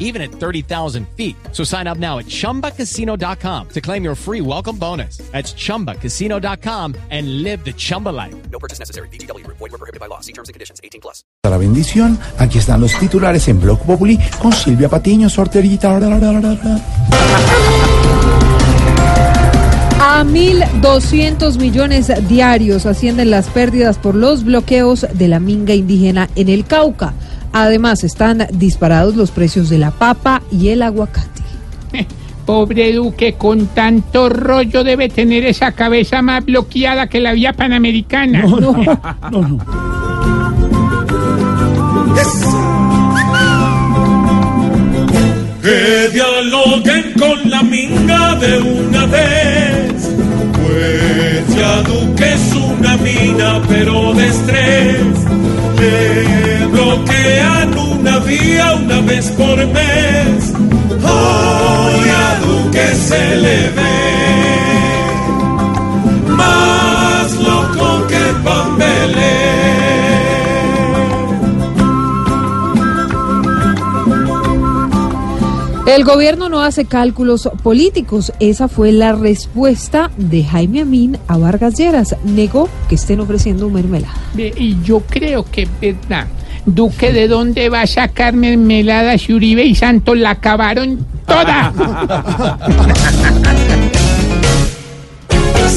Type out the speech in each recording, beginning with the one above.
even at 30,000 feet. So sign up now at chumbacasino.com to claim your free welcome bonus. That's chumbacasino.com and live the Chumba life. No purchase necessary. BGW. Void were prohibited by law. See terms and conditions. 18 plus. La bendición, aquí están los titulares en Blog Populi con Silvia Patiño, sorterita. A 1.200 millones diarios ascienden las pérdidas por los bloqueos de la minga indígena en el Cauca. Además, están disparados los precios de la papa y el aguacate. Pobre Duque, con tanto rollo debe tener esa cabeza más bloqueada que la vía panamericana. que dialoguen con la minga de una vez. Pues ya Duque es una mina, pero de estrés. Bloquean una vía una vez por mes. Hoy a Duque se le ve más loco que Pambelé. El gobierno no hace cálculos políticos. Esa fue la respuesta de Jaime Amin a Vargas Lleras. Negó que estén ofreciendo mermelada. Y yo creo que es verdad. Duque, ¿de dónde va a sacar mermelada si Uribe y Santos la acabaron toda?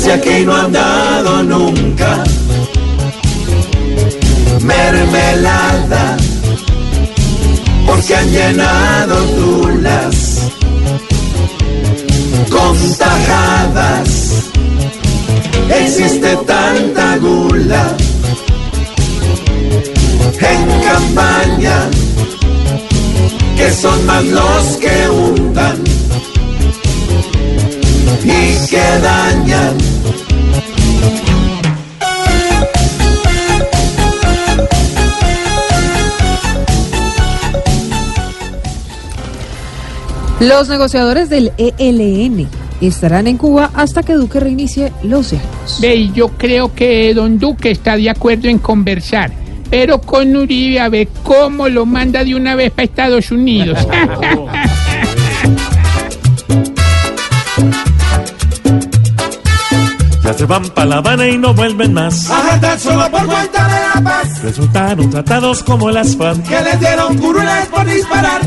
Si aquí no han dado nunca mermelada, porque han llenado tulas con tajadas. Existe tanta gula en campaña que son más los que untan y que dañan. Los negociadores del ELN estarán en Cuba hasta que Duque reinicie los diálogos. Ve, yo creo que don Duque está de acuerdo en conversar. Pero con Uribe a ver cómo lo manda de una vez para Estados Unidos. Ya se van para La Habana y no vuelven más. Ajá, solo por cuenta de la paz, Resultaron tratados como las FARC. que les dieron curules por disparar.